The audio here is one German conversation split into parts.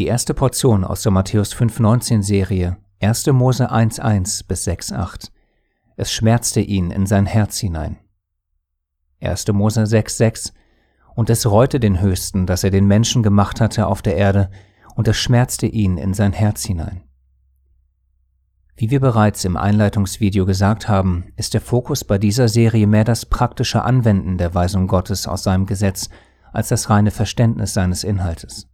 Die erste Portion aus der Matthäus 5,19 Serie, 1. Mose 1,1 bis 6,8. Es schmerzte ihn in sein Herz hinein. 1. Mose 6,6. Und es reute den Höchsten, dass er den Menschen gemacht hatte auf der Erde, und es schmerzte ihn in sein Herz hinein. Wie wir bereits im Einleitungsvideo gesagt haben, ist der Fokus bei dieser Serie mehr das praktische Anwenden der Weisung Gottes aus seinem Gesetz als das reine Verständnis seines Inhaltes.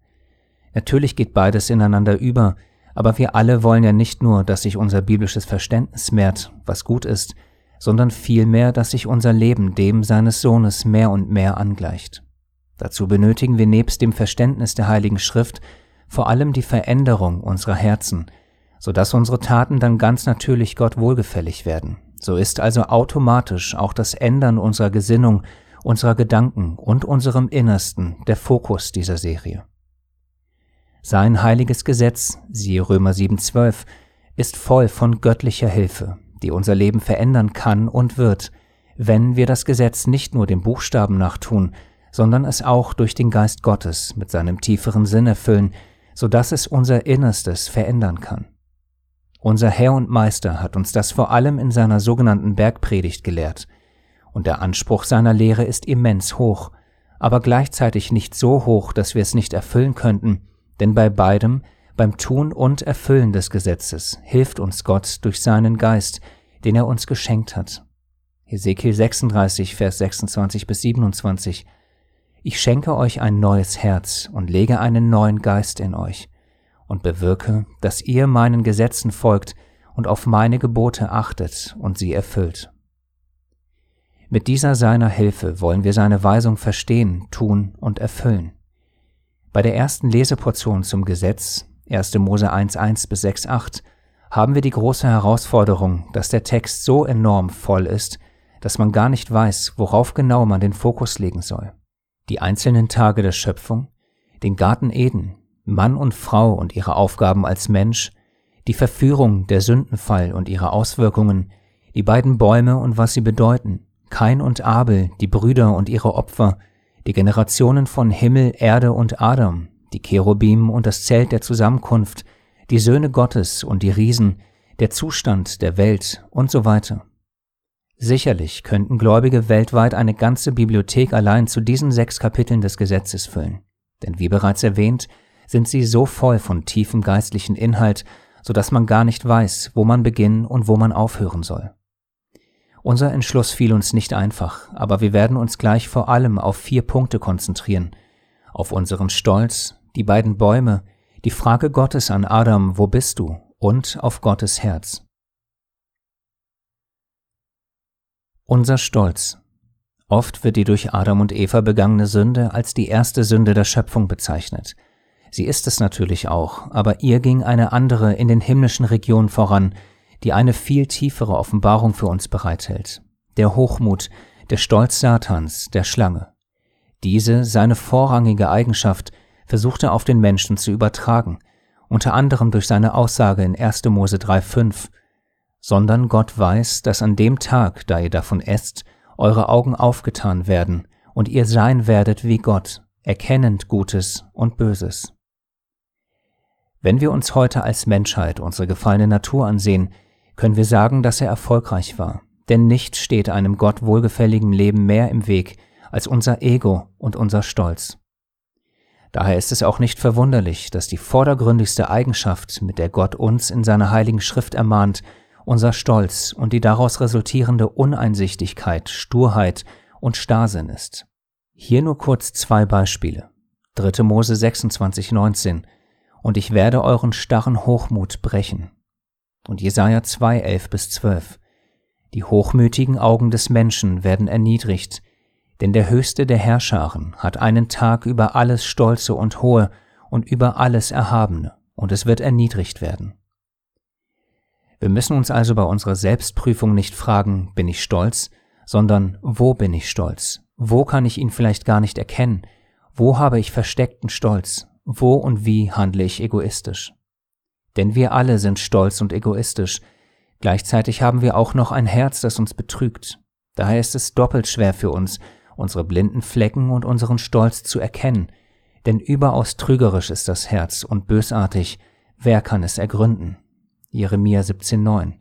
Natürlich geht beides ineinander über, aber wir alle wollen ja nicht nur, dass sich unser biblisches Verständnis mehrt, was gut ist, sondern vielmehr, dass sich unser Leben dem seines Sohnes mehr und mehr angleicht. Dazu benötigen wir nebst dem Verständnis der Heiligen Schrift vor allem die Veränderung unserer Herzen, so dass unsere Taten dann ganz natürlich Gott wohlgefällig werden. So ist also automatisch auch das Ändern unserer Gesinnung, unserer Gedanken und unserem Innersten der Fokus dieser Serie. Sein heiliges Gesetz, siehe Römer 7,12, ist voll von göttlicher Hilfe, die unser Leben verändern kann und wird, wenn wir das Gesetz nicht nur dem Buchstaben nach tun, sondern es auch durch den Geist Gottes mit seinem tieferen Sinn erfüllen, so dass es unser Innerstes verändern kann. Unser Herr und Meister hat uns das vor allem in seiner sogenannten Bergpredigt gelehrt, und der Anspruch seiner Lehre ist immens hoch, aber gleichzeitig nicht so hoch, dass wir es nicht erfüllen könnten, denn bei beidem, beim Tun und Erfüllen des Gesetzes, hilft uns Gott durch seinen Geist, den er uns geschenkt hat. Hesekiel 36, Vers 26 bis 27. Ich schenke euch ein neues Herz und lege einen neuen Geist in euch und bewirke, dass ihr meinen Gesetzen folgt und auf meine Gebote achtet und sie erfüllt. Mit dieser seiner Hilfe wollen wir seine Weisung verstehen, tun und erfüllen. Bei der ersten Leseportion zum Gesetz, 1. Mose 1.1 bis 6.8, haben wir die große Herausforderung, dass der Text so enorm voll ist, dass man gar nicht weiß, worauf genau man den Fokus legen soll. Die einzelnen Tage der Schöpfung, den Garten Eden, Mann und Frau und ihre Aufgaben als Mensch, die Verführung, der Sündenfall und ihre Auswirkungen, die beiden Bäume und was sie bedeuten, Kain und Abel, die Brüder und ihre Opfer, die Generationen von Himmel, Erde und Adam, die Cherubim und das Zelt der Zusammenkunft, die Söhne Gottes und die Riesen, der Zustand der Welt und so weiter. Sicherlich könnten Gläubige weltweit eine ganze Bibliothek allein zu diesen sechs Kapiteln des Gesetzes füllen, denn wie bereits erwähnt, sind sie so voll von tiefem geistlichen Inhalt, so dass man gar nicht weiß, wo man beginnen und wo man aufhören soll. Unser Entschluss fiel uns nicht einfach, aber wir werden uns gleich vor allem auf vier Punkte konzentrieren. Auf unseren Stolz, die beiden Bäume, die Frage Gottes an Adam, wo bist du? und auf Gottes Herz. Unser Stolz. Oft wird die durch Adam und Eva begangene Sünde als die erste Sünde der Schöpfung bezeichnet. Sie ist es natürlich auch, aber ihr ging eine andere in den himmlischen Regionen voran, die eine viel tiefere Offenbarung für uns bereithält. Der Hochmut, der Stolz Satans, der Schlange. Diese, seine vorrangige Eigenschaft, versuchte auf den Menschen zu übertragen, unter anderem durch seine Aussage in 1. Mose 3,5, sondern Gott weiß, dass an dem Tag, da ihr davon esst, eure Augen aufgetan werden und ihr sein werdet wie Gott, erkennend Gutes und Böses. Wenn wir uns heute als Menschheit unsere gefallene Natur ansehen, können wir sagen, dass er erfolgreich war. Denn nichts steht einem Gott wohlgefälligen Leben mehr im Weg als unser Ego und unser Stolz. Daher ist es auch nicht verwunderlich, dass die vordergründigste Eigenschaft, mit der Gott uns in seiner heiligen Schrift ermahnt, unser Stolz und die daraus resultierende Uneinsichtigkeit, Sturheit und Starrsinn ist. Hier nur kurz zwei Beispiele. 3. Mose 26, 19 Und ich werde euren starren Hochmut brechen und Jesaja 2, 11 bis 12. Die hochmütigen Augen des Menschen werden erniedrigt, denn der Höchste der Herrscharen hat einen Tag über alles Stolze und Hohe und über alles Erhabene, und es wird erniedrigt werden. Wir müssen uns also bei unserer Selbstprüfung nicht fragen, bin ich stolz, sondern wo bin ich stolz? Wo kann ich ihn vielleicht gar nicht erkennen? Wo habe ich versteckten Stolz? Wo und wie handle ich egoistisch? Denn wir alle sind stolz und egoistisch. Gleichzeitig haben wir auch noch ein Herz, das uns betrügt. Daher ist es doppelt schwer für uns, unsere blinden Flecken und unseren Stolz zu erkennen, Denn überaus trügerisch ist das Herz und bösartig, wer kann es ergründen? Jeremia 17,9.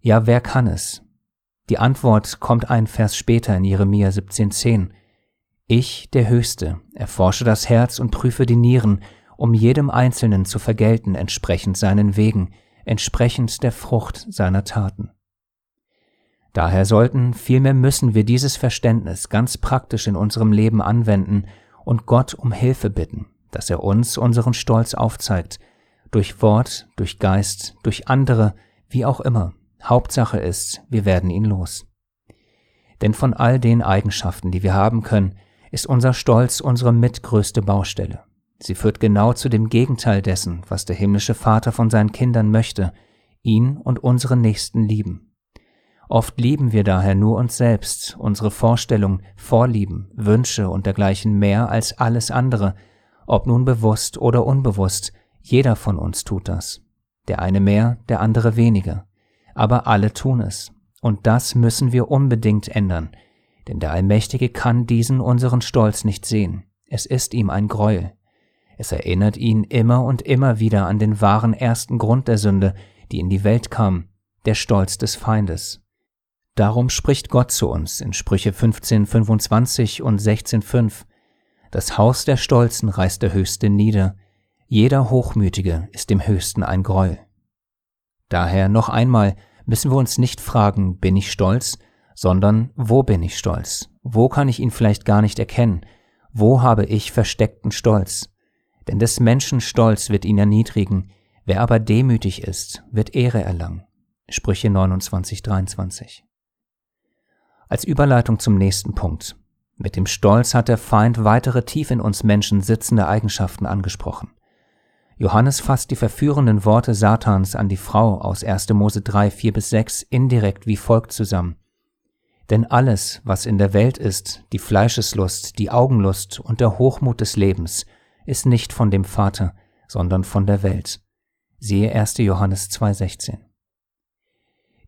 Ja, wer kann es? Die Antwort kommt ein Vers später in Jeremia 17,10. Ich, der Höchste, erforsche das Herz und prüfe die Nieren, um jedem Einzelnen zu vergelten entsprechend seinen Wegen, entsprechend der Frucht seiner Taten. Daher sollten, vielmehr müssen wir dieses Verständnis ganz praktisch in unserem Leben anwenden und Gott um Hilfe bitten, dass er uns unseren Stolz aufzeigt, durch Wort, durch Geist, durch andere, wie auch immer. Hauptsache ist, wir werden ihn los. Denn von all den Eigenschaften, die wir haben können, ist unser Stolz unsere mitgrößte Baustelle. Sie führt genau zu dem Gegenteil dessen, was der himmlische Vater von seinen Kindern möchte, ihn und unsere Nächsten lieben. Oft lieben wir daher nur uns selbst, unsere Vorstellungen, Vorlieben, Wünsche und dergleichen mehr als alles andere, ob nun bewusst oder unbewusst, jeder von uns tut das. Der eine mehr, der andere weniger. Aber alle tun es. Und das müssen wir unbedingt ändern, denn der Allmächtige kann diesen unseren Stolz nicht sehen. Es ist ihm ein Greuel. Es erinnert ihn immer und immer wieder an den wahren ersten Grund der Sünde, die in die Welt kam, der Stolz des Feindes. Darum spricht Gott zu uns in Sprüche 15, 25 und 16, 5. Das Haus der Stolzen reißt der Höchste nieder, jeder Hochmütige ist dem Höchsten ein Greuel. Daher noch einmal müssen wir uns nicht fragen, bin ich stolz, sondern wo bin ich stolz? Wo kann ich ihn vielleicht gar nicht erkennen? Wo habe ich versteckten Stolz? Denn des Menschen Stolz wird ihn erniedrigen, wer aber demütig ist, wird Ehre erlangen. Sprüche 29, 23. Als Überleitung zum nächsten Punkt. Mit dem Stolz hat der Feind weitere tief in uns Menschen sitzende Eigenschaften angesprochen. Johannes fasst die verführenden Worte Satans an die Frau aus 1. Mose 3, 4 bis 6 indirekt wie folgt zusammen. Denn alles, was in der Welt ist, die Fleischeslust, die Augenlust und der Hochmut des Lebens, ist nicht von dem Vater, sondern von der Welt. Siehe 1. Johannes 2,16.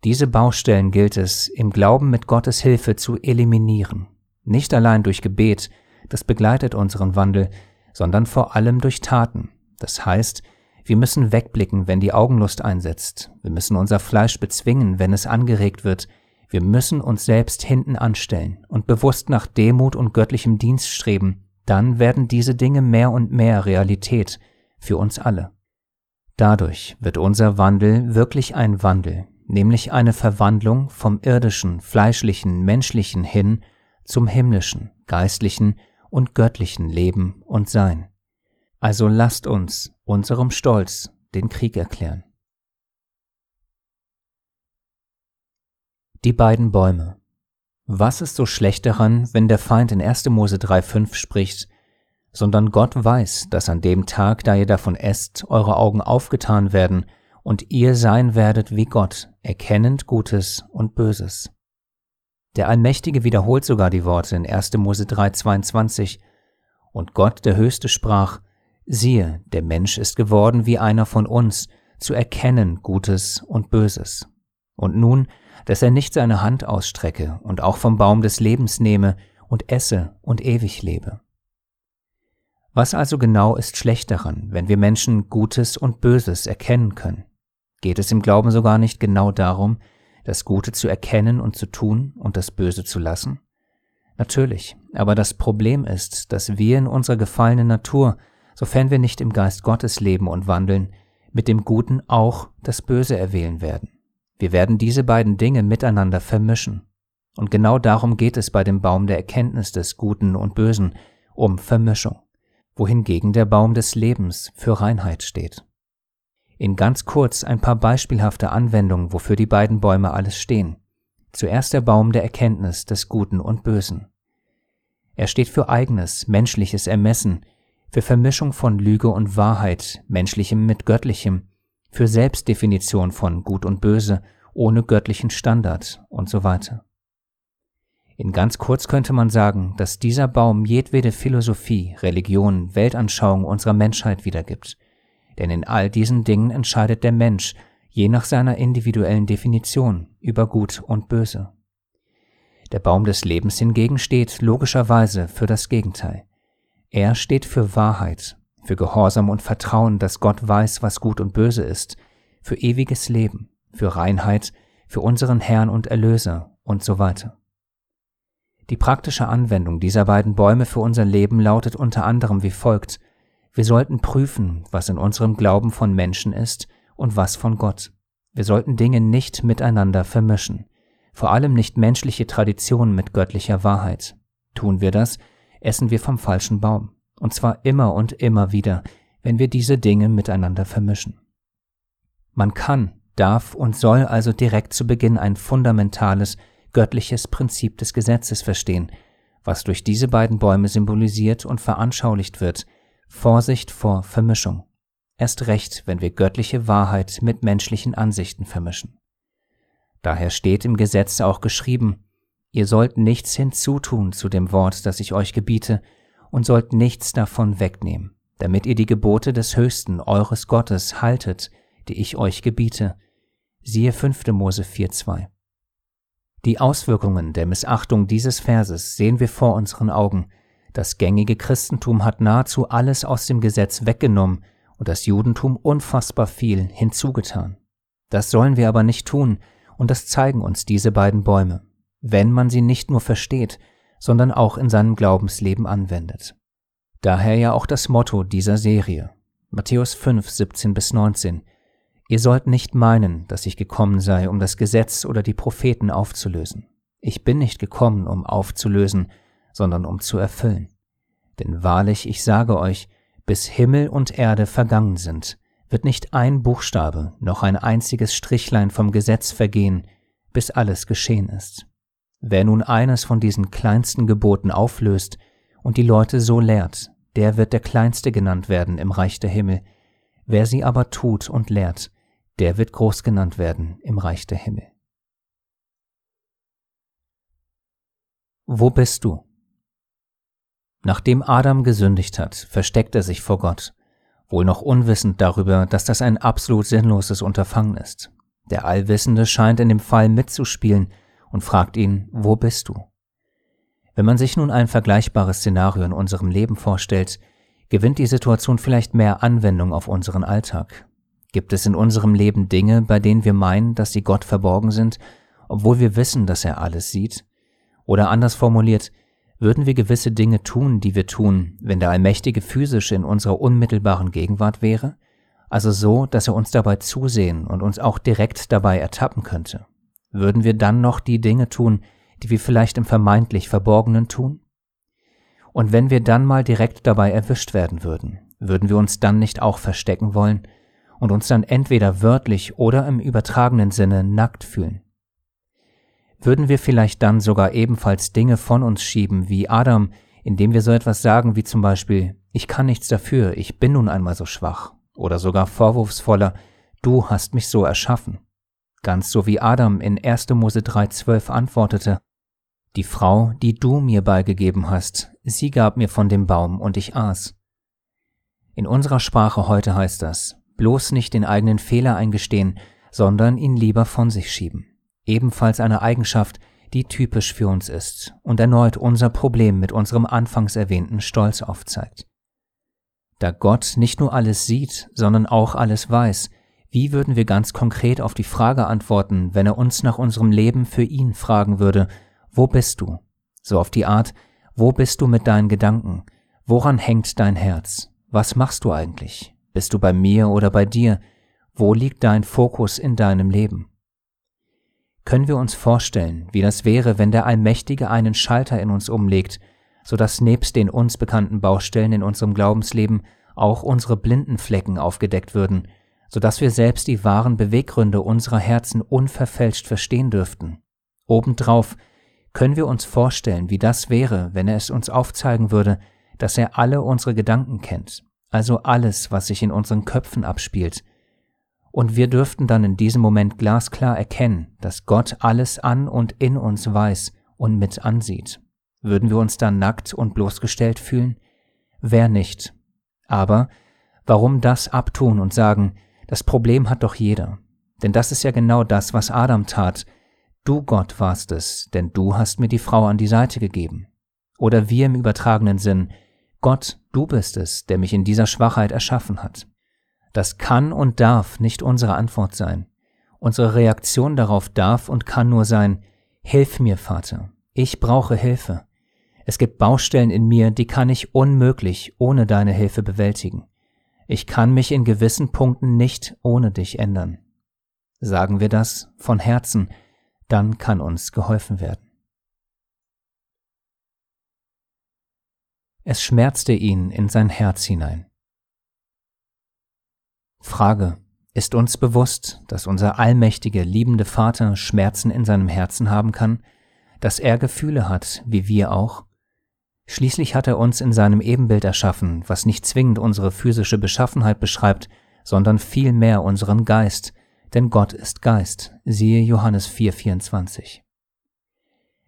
Diese Baustellen gilt es, im Glauben mit Gottes Hilfe zu eliminieren. Nicht allein durch Gebet, das begleitet unseren Wandel, sondern vor allem durch Taten, das heißt, wir müssen wegblicken, wenn die Augenlust einsetzt. Wir müssen unser Fleisch bezwingen, wenn es angeregt wird. Wir müssen uns selbst hinten anstellen und bewusst nach Demut und göttlichem Dienst streben. Dann werden diese Dinge mehr und mehr Realität für uns alle. Dadurch wird unser Wandel wirklich ein Wandel, nämlich eine Verwandlung vom irdischen, fleischlichen, menschlichen hin zum himmlischen, geistlichen und göttlichen Leben und Sein. Also lasst uns unserem Stolz den Krieg erklären. Die beiden Bäume. Was ist so schlecht daran, wenn der Feind in 1. Mose 3,5 spricht, sondern Gott weiß, dass an dem Tag, da ihr davon esst, eure Augen aufgetan werden und ihr sein werdet wie Gott, erkennend Gutes und Böses. Der Allmächtige wiederholt sogar die Worte in 1. Mose 3,22 und Gott, der Höchste, sprach, Siehe, der Mensch ist geworden wie einer von uns, zu erkennen Gutes und Böses. Und nun, dass er nicht seine Hand ausstrecke und auch vom Baum des Lebens nehme und esse und ewig lebe. Was also genau ist schlecht daran, wenn wir Menschen Gutes und Böses erkennen können? Geht es im Glauben sogar nicht genau darum, das Gute zu erkennen und zu tun und das Böse zu lassen? Natürlich, aber das Problem ist, dass wir in unserer gefallenen Natur sofern wir nicht im Geist Gottes leben und wandeln, mit dem Guten auch das Böse erwählen werden. Wir werden diese beiden Dinge miteinander vermischen. Und genau darum geht es bei dem Baum der Erkenntnis des Guten und Bösen, um Vermischung, wohingegen der Baum des Lebens für Reinheit steht. In ganz kurz ein paar beispielhafte Anwendungen, wofür die beiden Bäume alles stehen. Zuerst der Baum der Erkenntnis des Guten und Bösen. Er steht für eigenes, menschliches Ermessen, für Vermischung von Lüge und Wahrheit, menschlichem mit göttlichem, für Selbstdefinition von Gut und Böse ohne göttlichen Standard und so weiter. In ganz kurz könnte man sagen, dass dieser Baum jedwede Philosophie, Religion, Weltanschauung unserer Menschheit wiedergibt. Denn in all diesen Dingen entscheidet der Mensch, je nach seiner individuellen Definition, über Gut und Böse. Der Baum des Lebens hingegen steht logischerweise für das Gegenteil. Er steht für Wahrheit, für Gehorsam und Vertrauen, dass Gott weiß, was gut und böse ist, für ewiges Leben, für Reinheit, für unseren Herrn und Erlöser und so weiter. Die praktische Anwendung dieser beiden Bäume für unser Leben lautet unter anderem wie folgt. Wir sollten prüfen, was in unserem Glauben von Menschen ist und was von Gott. Wir sollten Dinge nicht miteinander vermischen, vor allem nicht menschliche Traditionen mit göttlicher Wahrheit. Tun wir das, essen wir vom falschen Baum, und zwar immer und immer wieder, wenn wir diese Dinge miteinander vermischen. Man kann, darf und soll also direkt zu Beginn ein fundamentales, göttliches Prinzip des Gesetzes verstehen, was durch diese beiden Bäume symbolisiert und veranschaulicht wird, Vorsicht vor Vermischung. Erst recht, wenn wir göttliche Wahrheit mit menschlichen Ansichten vermischen. Daher steht im Gesetz auch geschrieben, ihr sollt nichts hinzutun zu dem Wort, das ich euch gebiete, und sollt nichts davon wegnehmen, damit ihr die Gebote des Höchsten eures Gottes haltet, die ich euch gebiete. Siehe 5. Mose 4,2. Die Auswirkungen der Missachtung dieses Verses sehen wir vor unseren Augen. Das gängige Christentum hat nahezu alles aus dem Gesetz weggenommen und das Judentum unfassbar viel hinzugetan. Das sollen wir aber nicht tun, und das zeigen uns diese beiden Bäume, wenn man sie nicht nur versteht, sondern auch in seinem Glaubensleben anwendet. Daher ja auch das Motto dieser Serie, Matthäus 5, 17 bis 19, Ihr sollt nicht meinen, dass ich gekommen sei, um das Gesetz oder die Propheten aufzulösen. Ich bin nicht gekommen, um aufzulösen, sondern um zu erfüllen. Denn wahrlich, ich sage euch, bis Himmel und Erde vergangen sind, wird nicht ein Buchstabe noch ein einziges Strichlein vom Gesetz vergehen, bis alles geschehen ist. Wer nun eines von diesen kleinsten Geboten auflöst und die Leute so lehrt, der wird der Kleinste genannt werden im Reich der Himmel. Wer sie aber tut und lehrt, der wird groß genannt werden im Reich der Himmel. Wo bist du? Nachdem Adam gesündigt hat, versteckt er sich vor Gott, wohl noch unwissend darüber, dass das ein absolut sinnloses Unterfangen ist. Der Allwissende scheint in dem Fall mitzuspielen und fragt ihn, wo bist du? Wenn man sich nun ein vergleichbares Szenario in unserem Leben vorstellt, gewinnt die Situation vielleicht mehr Anwendung auf unseren Alltag. Gibt es in unserem Leben Dinge, bei denen wir meinen, dass sie Gott verborgen sind, obwohl wir wissen, dass er alles sieht? Oder anders formuliert, würden wir gewisse Dinge tun, die wir tun, wenn der Allmächtige physisch in unserer unmittelbaren Gegenwart wäre? Also so, dass er uns dabei zusehen und uns auch direkt dabei ertappen könnte? Würden wir dann noch die Dinge tun, die wir vielleicht im vermeintlich Verborgenen tun? Und wenn wir dann mal direkt dabei erwischt werden würden, würden wir uns dann nicht auch verstecken wollen und uns dann entweder wörtlich oder im übertragenen Sinne nackt fühlen. Würden wir vielleicht dann sogar ebenfalls Dinge von uns schieben wie Adam, indem wir so etwas sagen wie zum Beispiel, ich kann nichts dafür, ich bin nun einmal so schwach, oder sogar vorwurfsvoller, du hast mich so erschaffen. Ganz so wie Adam in 1. Mose 3,12 antwortete, die Frau, die du mir beigegeben hast, sie gab mir von dem Baum und ich aß. In unserer Sprache heute heißt das, bloß nicht den eigenen Fehler eingestehen, sondern ihn lieber von sich schieben. Ebenfalls eine Eigenschaft, die typisch für uns ist und erneut unser Problem mit unserem anfangs erwähnten Stolz aufzeigt. Da Gott nicht nur alles sieht, sondern auch alles weiß, wie würden wir ganz konkret auf die Frage antworten, wenn er uns nach unserem Leben für ihn fragen würde, wo bist du? So auf die Art, wo bist du mit deinen Gedanken? Woran hängt dein Herz? Was machst du eigentlich? Bist du bei mir oder bei dir? Wo liegt dein Fokus in deinem Leben? Können wir uns vorstellen, wie das wäre, wenn der Allmächtige einen Schalter in uns umlegt, so dass nebst den uns bekannten Baustellen in unserem Glaubensleben auch unsere blinden Flecken aufgedeckt würden, so dass wir selbst die wahren Beweggründe unserer Herzen unverfälscht verstehen dürften. Obendrauf können wir uns vorstellen, wie das wäre, wenn er es uns aufzeigen würde, dass er alle unsere Gedanken kennt, also alles, was sich in unseren Köpfen abspielt. Und wir dürften dann in diesem Moment glasklar erkennen, dass Gott alles an und in uns weiß und mit ansieht. Würden wir uns dann nackt und bloßgestellt fühlen? Wer nicht? Aber warum das abtun und sagen, das Problem hat doch jeder? Denn das ist ja genau das, was Adam tat. Du Gott warst es, denn du hast mir die Frau an die Seite gegeben. Oder wir im übertragenen Sinn, Gott, du bist es, der mich in dieser Schwachheit erschaffen hat. Das kann und darf nicht unsere Antwort sein. Unsere Reaktion darauf darf und kann nur sein, Hilf mir, Vater, ich brauche Hilfe. Es gibt Baustellen in mir, die kann ich unmöglich ohne deine Hilfe bewältigen. Ich kann mich in gewissen Punkten nicht ohne dich ändern. Sagen wir das von Herzen, dann kann uns geholfen werden. Es schmerzte ihn in sein Herz hinein. Frage. Ist uns bewusst, dass unser allmächtige, liebende Vater Schmerzen in seinem Herzen haben kann, dass er Gefühle hat, wie wir auch? Schließlich hat er uns in seinem Ebenbild erschaffen, was nicht zwingend unsere physische Beschaffenheit beschreibt, sondern vielmehr unseren Geist, denn Gott ist Geist, siehe Johannes 4,24.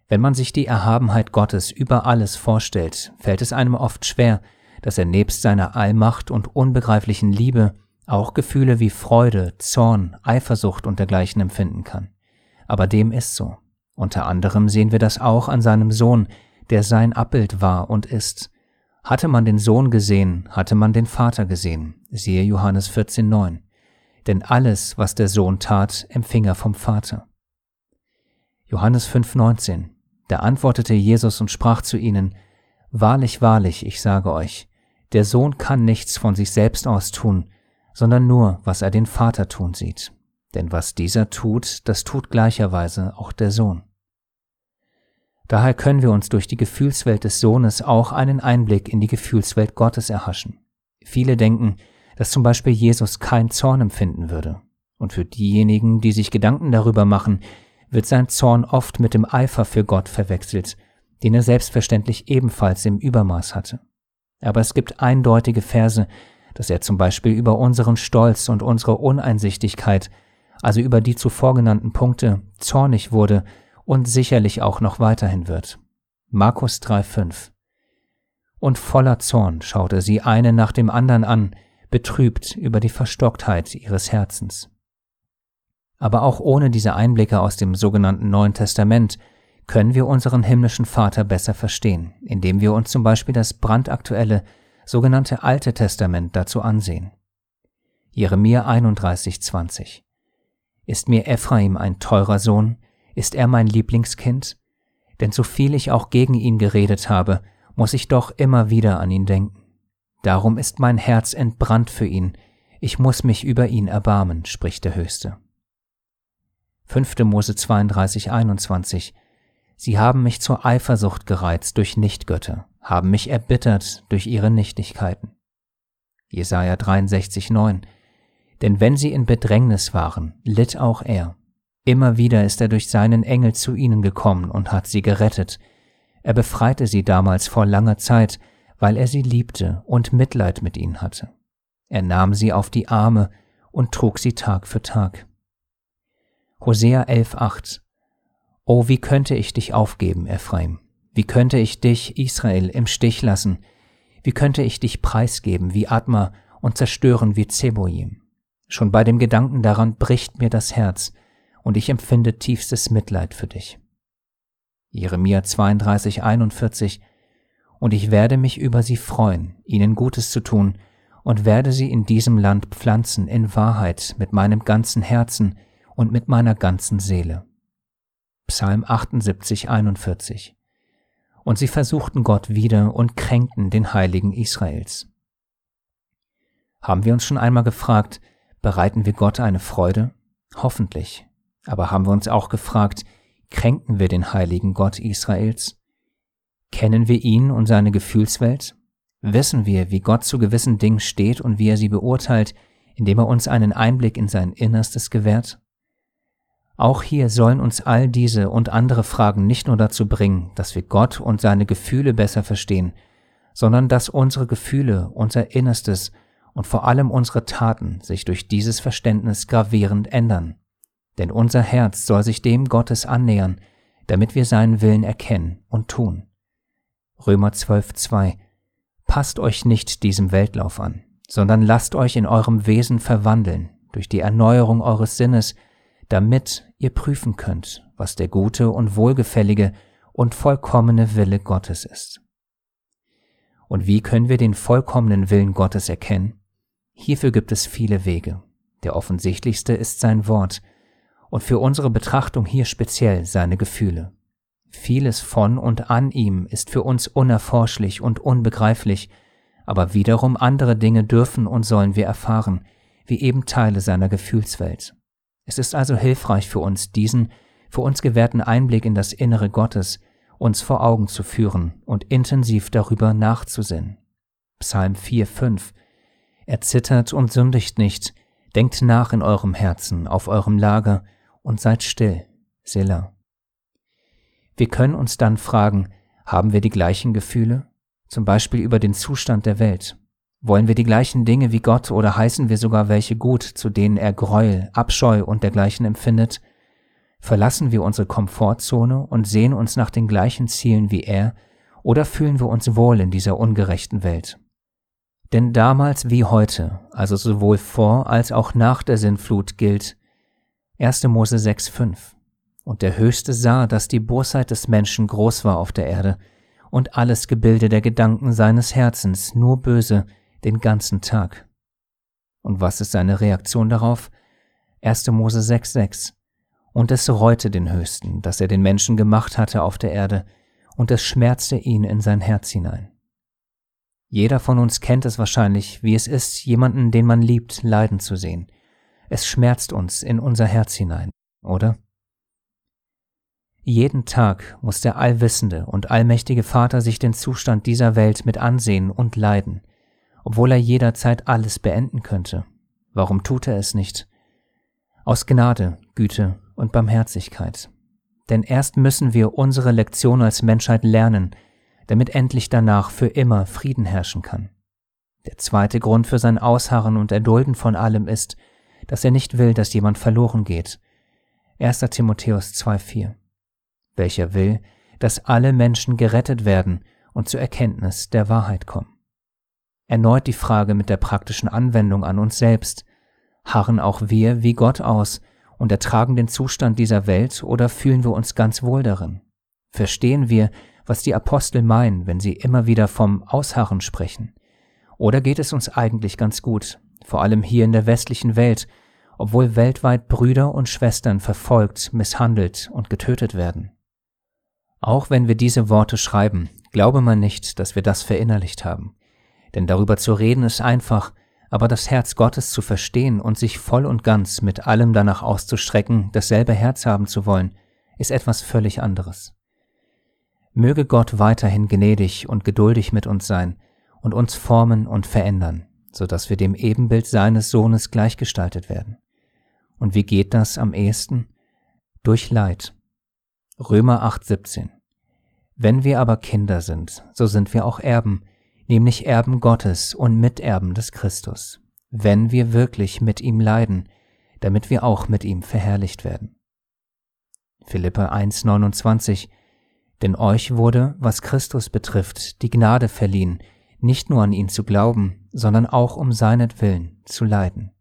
Wenn man sich die Erhabenheit Gottes über alles vorstellt, fällt es einem oft schwer, dass er nebst seiner Allmacht und unbegreiflichen Liebe auch Gefühle wie Freude, Zorn, Eifersucht und dergleichen empfinden kann. Aber dem ist so. Unter anderem sehen wir das auch an seinem Sohn, der sein Abbild war und ist. Hatte man den Sohn gesehen, hatte man den Vater gesehen, siehe Johannes 14,9. Denn alles, was der Sohn tat, empfing er vom Vater. Johannes 5,19. Da antwortete Jesus und sprach zu ihnen, Wahrlich, wahrlich, ich sage euch, der Sohn kann nichts von sich selbst aus tun, sondern nur, was er den Vater tun sieht. Denn was dieser tut, das tut gleicherweise auch der Sohn. Daher können wir uns durch die Gefühlswelt des Sohnes auch einen Einblick in die Gefühlswelt Gottes erhaschen. Viele denken, dass zum Beispiel Jesus kein Zorn empfinden würde. Und für diejenigen, die sich Gedanken darüber machen, wird sein Zorn oft mit dem Eifer für Gott verwechselt, den er selbstverständlich ebenfalls im Übermaß hatte. Aber es gibt eindeutige Verse, dass er zum Beispiel über unseren Stolz und unsere Uneinsichtigkeit, also über die zuvor genannten Punkte, zornig wurde und sicherlich auch noch weiterhin wird. Markus 3,5 Und voller Zorn schaute sie eine nach dem anderen an, betrübt über die Verstocktheit ihres Herzens. Aber auch ohne diese Einblicke aus dem sogenannten Neuen Testament können wir unseren himmlischen Vater besser verstehen, indem wir uns zum Beispiel das brandaktuelle sogenannte Alte Testament dazu ansehen. Jeremia 31,20 Ist mir Ephraim ein teurer Sohn? Ist er mein Lieblingskind? Denn so viel ich auch gegen ihn geredet habe, muss ich doch immer wieder an ihn denken. Darum ist mein Herz entbrannt für ihn, ich muss mich über ihn erbarmen, spricht der Höchste. 5. Mose 32, 21 Sie haben mich zur Eifersucht gereizt durch Nichtgötter haben mich erbittert durch ihre Nichtigkeiten. Jesaja 63,9 Denn wenn sie in Bedrängnis waren, litt auch er. Immer wieder ist er durch seinen Engel zu ihnen gekommen und hat sie gerettet. Er befreite sie damals vor langer Zeit, weil er sie liebte und Mitleid mit ihnen hatte. Er nahm sie auf die Arme und trug sie Tag für Tag. Hosea 11,8 O wie könnte ich dich aufgeben, Ephraim? Wie könnte ich dich, Israel, im Stich lassen? Wie könnte ich dich preisgeben wie Atma und zerstören wie Zeboim? Schon bei dem Gedanken daran bricht mir das Herz und ich empfinde tiefstes Mitleid für dich. Jeremia 32, 41 Und ich werde mich über sie freuen, ihnen Gutes zu tun, und werde sie in diesem Land pflanzen in Wahrheit mit meinem ganzen Herzen und mit meiner ganzen Seele. Psalm 78, 41 und sie versuchten Gott wieder und kränkten den Heiligen Israels. Haben wir uns schon einmal gefragt, bereiten wir Gott eine Freude? Hoffentlich. Aber haben wir uns auch gefragt, kränken wir den heiligen Gott Israels? Kennen wir ihn und seine Gefühlswelt? Wissen wir, wie Gott zu gewissen Dingen steht und wie er sie beurteilt, indem er uns einen Einblick in sein Innerstes gewährt? Auch hier sollen uns all diese und andere Fragen nicht nur dazu bringen, dass wir Gott und seine Gefühle besser verstehen, sondern dass unsere Gefühle, unser Innerstes und vor allem unsere Taten sich durch dieses Verständnis gravierend ändern. Denn unser Herz soll sich dem Gottes annähern, damit wir seinen Willen erkennen und tun. Römer 12,2 Passt euch nicht diesem Weltlauf an, sondern lasst euch in eurem Wesen verwandeln durch die Erneuerung eures Sinnes, damit ihr prüfen könnt, was der gute und wohlgefällige und vollkommene Wille Gottes ist. Und wie können wir den vollkommenen Willen Gottes erkennen? Hierfür gibt es viele Wege. Der offensichtlichste ist sein Wort und für unsere Betrachtung hier speziell seine Gefühle. Vieles von und an ihm ist für uns unerforschlich und unbegreiflich, aber wiederum andere Dinge dürfen und sollen wir erfahren, wie eben Teile seiner Gefühlswelt. Es ist also hilfreich für uns, diesen für uns gewährten Einblick in das Innere Gottes uns vor Augen zu führen und intensiv darüber nachzusinnen. Psalm 4, 5 Er zittert und sündigt nicht, denkt nach in eurem Herzen, auf eurem Lager und seid still, Selah. Wir können uns dann fragen, haben wir die gleichen Gefühle? Zum Beispiel über den Zustand der Welt. Wollen wir die gleichen Dinge wie Gott oder heißen wir sogar welche gut, zu denen er Gräuel, Abscheu und dergleichen empfindet? Verlassen wir unsere Komfortzone und sehen uns nach den gleichen Zielen wie er, oder fühlen wir uns wohl in dieser ungerechten Welt? Denn damals wie heute, also sowohl vor als auch nach der Sinnflut gilt 1. Mose 6,5 Und der Höchste sah, dass die Bosheit des Menschen groß war auf der Erde, und alles Gebilde der Gedanken seines Herzens nur böse den ganzen Tag. Und was ist seine Reaktion darauf? 1. Mose 6,6 und es reute den Höchsten, dass er den Menschen gemacht hatte auf der Erde, und es schmerzte ihn in sein Herz hinein. Jeder von uns kennt es wahrscheinlich, wie es ist, jemanden, den man liebt, leiden zu sehen. Es schmerzt uns in unser Herz hinein, oder? Jeden Tag muss der allwissende und allmächtige Vater sich den Zustand dieser Welt mit ansehen und leiden, obwohl er jederzeit alles beenden könnte. Warum tut er es nicht? Aus Gnade, Güte und Barmherzigkeit. Denn erst müssen wir unsere Lektion als Menschheit lernen, damit endlich danach für immer Frieden herrschen kann. Der zweite Grund für sein Ausharren und Erdulden von allem ist, dass er nicht will, dass jemand verloren geht. 1. Timotheus 2,4 Welcher will, dass alle Menschen gerettet werden und zur Erkenntnis der Wahrheit kommen. Erneut die Frage mit der praktischen Anwendung an uns selbst. Harren auch wir wie Gott aus und ertragen den Zustand dieser Welt oder fühlen wir uns ganz wohl darin? Verstehen wir, was die Apostel meinen, wenn sie immer wieder vom Ausharren sprechen? Oder geht es uns eigentlich ganz gut, vor allem hier in der westlichen Welt, obwohl weltweit Brüder und Schwestern verfolgt, misshandelt und getötet werden? Auch wenn wir diese Worte schreiben, glaube man nicht, dass wir das verinnerlicht haben. Denn darüber zu reden ist einfach, aber das Herz Gottes zu verstehen und sich voll und ganz mit allem danach auszustrecken, dasselbe Herz haben zu wollen, ist etwas völlig anderes. Möge Gott weiterhin gnädig und geduldig mit uns sein und uns formen und verändern, so dass wir dem Ebenbild seines Sohnes gleichgestaltet werden. Und wie geht das am ehesten? Durch Leid. Römer 8,17 Wenn wir aber Kinder sind, so sind wir auch Erben, nämlich Erben Gottes und Miterben des Christus, wenn wir wirklich mit ihm leiden, damit wir auch mit ihm verherrlicht werden. Philippa 1,29 Denn euch wurde, was Christus betrifft, die Gnade verliehen, nicht nur an ihn zu glauben, sondern auch um seinetwillen zu leiden.